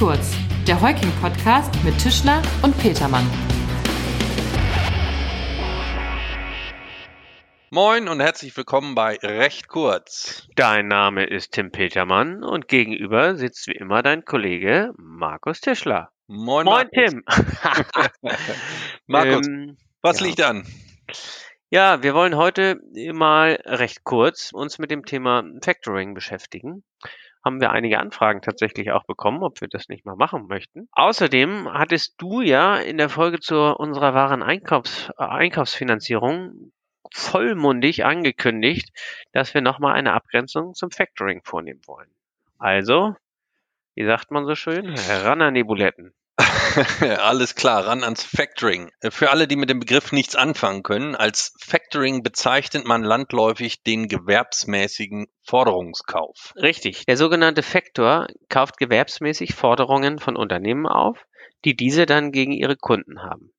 kurz, der Heuking-Podcast mit Tischler und Petermann. Moin und herzlich willkommen bei Recht kurz. Dein Name ist Tim Petermann und gegenüber sitzt wie immer dein Kollege Markus Tischler. Moin, Moin Markus. Tim. Markus, Ähm, was ja. liegt an? Ja, wir wollen heute mal recht kurz uns mit dem Thema Factoring beschäftigen. Haben wir einige Anfragen tatsächlich auch bekommen, ob wir das nicht mal machen möchten. Außerdem hattest du ja in der Folge zu unserer wahren Einkaufs äh, Einkaufsfinanzierung vollmundig angekündigt, dass wir nochmal eine Abgrenzung zum Factoring vornehmen wollen. Also, wie sagt man so schön, ran an die Buletten. Alles klar, ran ans Factoring. Für alle, die mit dem Begriff nichts anfangen können, als Factoring bezeichnet man landläufig den gewerbsmäßigen Forderungskauf. Richtig. Der sogenannte Factor kauft gewerbsmäßig Forderungen von Unternehmen auf, die diese dann gegen ihre Kunden haben.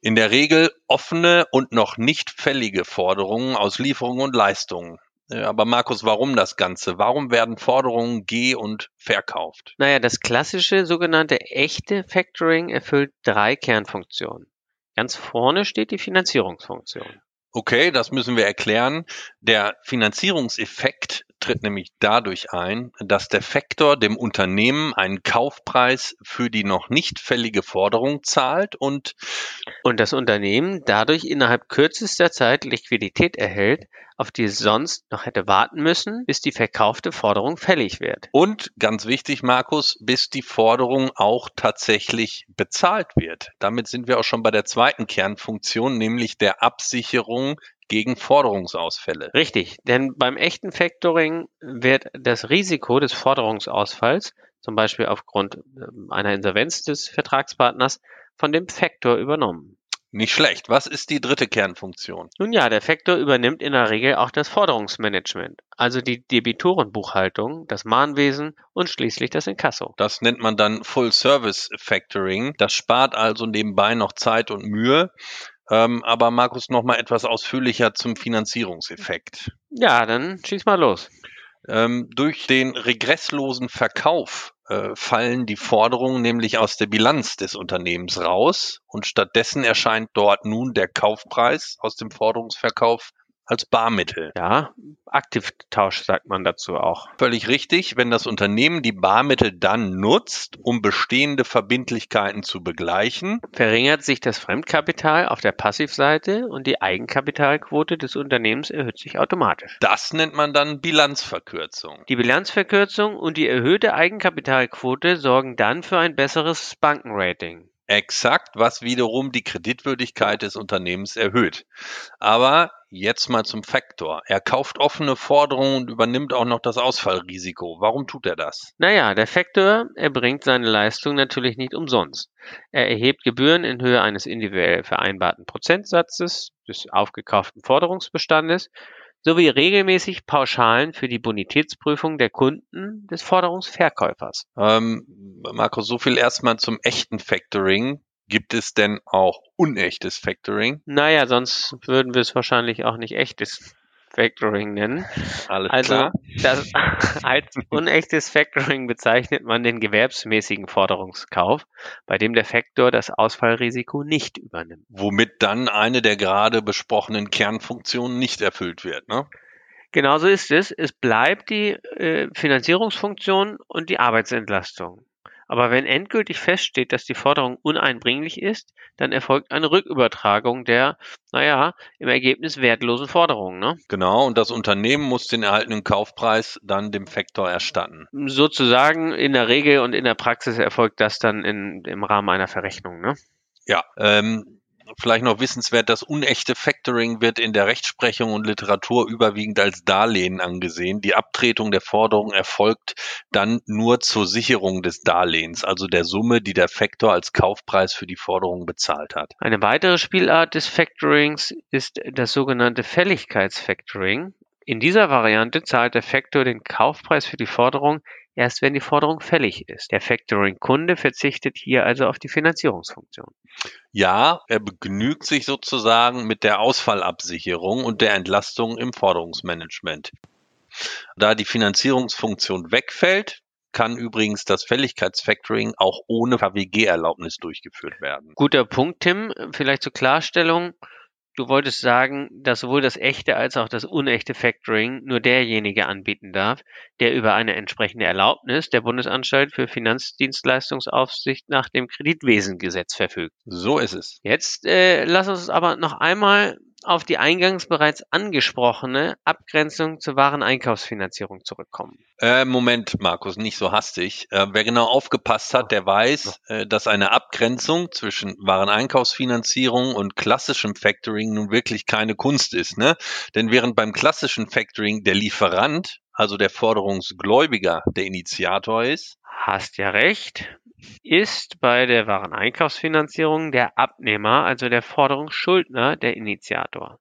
In der Regel offene und noch nicht fällige Forderungen aus Lieferungen und Leistungen. Äh, Aber Markus, warum das Ganze? Warum werden Forderungen geh- und verkauft? Naja, das klassische sogenannte echte Factoring erfüllt drei Kernfunktionen. Ganz vorne steht die Finanzierungsfunktion. Okay, das müssen wir erklären. Der Finanzierungseffekt tritt nämlich dadurch ein, dass der Faktor dem Unternehmen einen Kaufpreis für die noch nicht fällige Forderung zahlt und Und das Unternehmen dadurch innerhalb kürzester Zeit Liquidität erhält, auf die es sonst noch hätte warten müssen, bis die verkaufte Forderung fällig wird. und ganz wichtig, Markus, bis die Forderung auch tatsächlich bezahlt wird. Damit sind wir auch schon bei der zweiten Kernfunktion, nämlich der Absicherung gegen Forderungsausfälle. Richtig, denn beim echten Factoring wird das Risiko des Forderungsausfalls, zum Beispiel aufgrund ähm, einer Insolvenz des Vertragspartners, von dem Factor übernommen. Nicht schlecht. Was ist die dritte Kernfunktion? Nun ja, der Factor übernimmt in der Regel auch das Forderungsmanagement, also die Debitorenbuchhaltung, das Mahnwesen und schließlich das Inkasso. Das nennt man dann Full Service Factoring. Das spart also nebenbei noch Zeit und Mühe. Ähm, aber Markus noch mal etwas ausführlicher zum Finanzierungseffekt. Ja, dann schieß mal los. Ähm, durch den regresslosen Verkauf äh, fallen die Forderungen nämlich aus der Bilanz des Unternehmens raus und stattdessen erscheint dort nun der Kaufpreis aus dem Forderungsverkauf als Barmittel. Ja, Aktivtausch sagt man dazu auch. Völlig richtig, wenn das Unternehmen die Barmittel dann nutzt, um bestehende Verbindlichkeiten zu begleichen, Verringert sich das Fremdkapital auf der Passivseite und die Eigenkapitalquote des Unternehmens erhöht sich automatisch. das nennt man dann Bilanzverkürzung. Die Bilanzverkürzung und die erhöhte Eigenkapitalquote sorgen dann für ein besseres Bankenrating. Exakt, was wiederum die Kreditwürdigkeit des Unternehmens erhöht. Aber jetzt mal zum Faktor. Er kauft offene Forderungen und übernimmt auch noch das Ausfallrisiko. Warum tut er das? Naja, der Faktor erbringt seine Leistung natürlich nicht umsonst. Er erhebt Gebühren in Höhe eines individuell vereinbarten Prozentsatzes des aufgekauften Forderungsbestandes sowie regelmäßig Pauschalen für die Bonitätsprüfung der Kunden des Forderungsverkäufers. Ähm, Markus, so viel erstmal zum echten Factoring. Gibt es denn auch unechtes Factoring? Naja, sonst würden wir es wahrscheinlich auch nicht echtes Factoring nennen. Alles Also klar. das, als unechtes Factoring bezeichnet man den gewerbsmäßigen Forderungskauf, bei dem der Faktor das Ausfallrisiko nicht übernimmt. Womit dann eine der gerade besprochenen Kernfunktionen nicht erfüllt wird. Ne? Genauso ist es. Es bleibt die äh, Finanzierungsfunktion und die Arbeitsentlastung. Aber wenn endgültig feststeht, dass die Forderung uneinbringlich ist, dann erfolgt eine Rückübertragung der, naja, im Ergebnis wertlosen Forderungen. Ne? Genau, und das Unternehmen muss den erhaltenen Kaufpreis dann dem Faktor erstatten. Sozusagen in der Regel und in der Praxis erfolgt das dann in, im Rahmen einer Verrechnung. Ne? Ja, ähm, vielleicht noch wissenswert, das unechte Factoring wird in der Rechtsprechung und Literatur überwiegend als Darlehen angesehen. Die Abtretung der Forderung erfolgt dann nur zur Sicherung des Darlehens, also der Summe, die der Faktor als Kaufpreis für die Forderung bezahlt hat. Eine weitere Spielart des Factorings ist das sogenannte Fälligkeitsfactoring. In dieser Variante zahlt der Faktor den Kaufpreis für die Forderung erst wenn die Forderung fällig ist. Der Factoring-Kunde verzichtet hier also auf die Finanzierungsfunktion. Ja, er begnügt sich sozusagen mit der Ausfallabsicherung und der Entlastung im Forderungsmanagement. Da die Finanzierungsfunktion wegfällt, kann übrigens das Fälligkeitsfactoring auch ohne KWG-Erlaubnis durchgeführt werden. Guter Punkt, Tim. Vielleicht zur Klarstellung. Du wolltest sagen, dass sowohl das echte als auch das unechte Factoring nur derjenige anbieten darf, der über eine entsprechende Erlaubnis der Bundesanstalt für Finanzdienstleistungsaufsicht nach dem Kreditwesengesetz verfügt. So ist es. Jetzt äh, lass uns aber noch einmal auf die eingangs bereits angesprochene Abgrenzung zur Wareneinkaufsfinanzierung zurückkommen. Äh, Moment, Markus, nicht so hastig. Äh, wer genau aufgepasst hat, der weiß, äh, dass eine Abgrenzung zwischen Wareneinkaufsfinanzierung und klassischem Factoring nun wirklich keine Kunst ist. Ne? Denn während beim klassischen Factoring der Lieferant, also der Forderungsgläubiger, der Initiator ist, Hast ja recht. Ist bei der Wareneinkaufsfinanzierung der Abnehmer, also der Forderungsschuldner, der Initiator.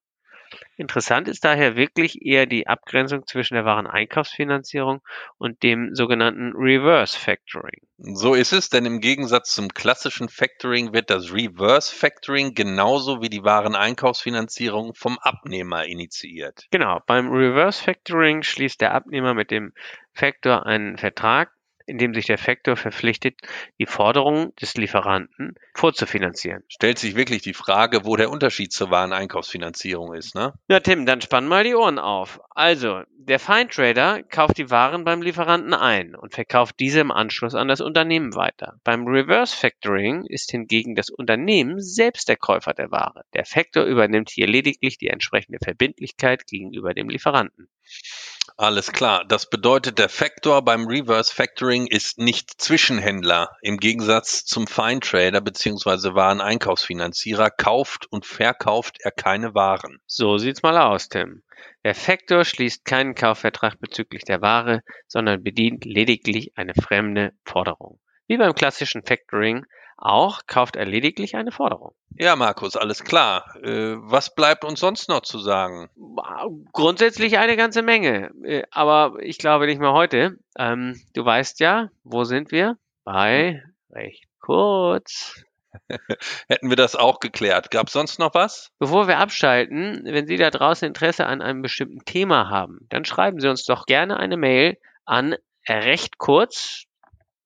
Interessant ist daher wirklich eher die Abgrenzung zwischen der Wareneinkaufsfinanzierung und dem sogenannten Reverse Factoring. So ist es, denn im Gegensatz zum klassischen Factoring wird das Reverse Factoring genauso wie die Wareneinkaufsfinanzierung vom Abnehmer initiiert. Genau, beim Reverse Factoring schließt der Abnehmer mit dem Factor einen Vertrag, in dem sich der Factor verpflichtet, die Forderungen des Lieferanten vorzufinanzieren. Stellt sich wirklich die Frage, wo der Unterschied zur Wareneinkaufsfinanzierung ist, ne? Ja, Tim, dann spann mal die Ohren auf. Also, der Feintrader kauft die Waren beim Lieferanten ein und verkauft diese im Anschluss an das Unternehmen weiter. Beim Reverse Factoring ist hingegen das Unternehmen selbst der Käufer der Ware. Der Factor übernimmt hier lediglich die entsprechende Verbindlichkeit gegenüber dem Lieferanten. Alles klar. Das bedeutet, der Factor beim Reverse Factoring ist nicht Zwischenhändler. Im Gegensatz zum Fine Trader bzw. Wareneinkaufsfinanzierer kauft und verkauft er keine Waren. So sieht's mal aus, Tim. Der Factor schließt keinen Kaufvertrag bezüglich der Ware, sondern bedient lediglich eine fremde Forderung. Wie beim klassischen Factoring auch kauft er lediglich eine Forderung. Ja, Markus, alles klar. Äh, was bleibt uns sonst noch zu sagen? Grundsätzlich eine ganze Menge, äh, aber ich glaube nicht mehr heute. Ähm, du weißt ja, wo sind wir? Bei recht kurz. Hätten wir das auch geklärt. Gab es sonst noch was? Bevor wir abschalten, wenn Sie da draußen Interesse an einem bestimmten Thema haben, dann schreiben Sie uns doch gerne eine Mail an recht kurz,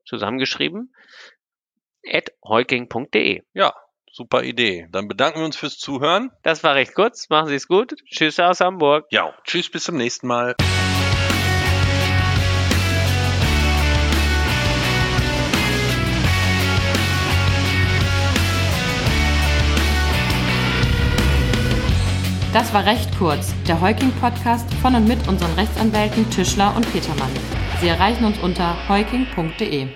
zusammengeschrieben, at heuking.de. Ja, super Idee. Dann bedanken wir uns fürs Zuhören. Das war recht kurz. Machen Sie es gut. Tschüss aus Hamburg. Ja, tschüss, bis zum nächsten Mal. Das war recht kurz, der Heuking-Podcast von und mit unseren Rechtsanwälten Tischler und Petermann. Sie erreichen uns unter heuking.de.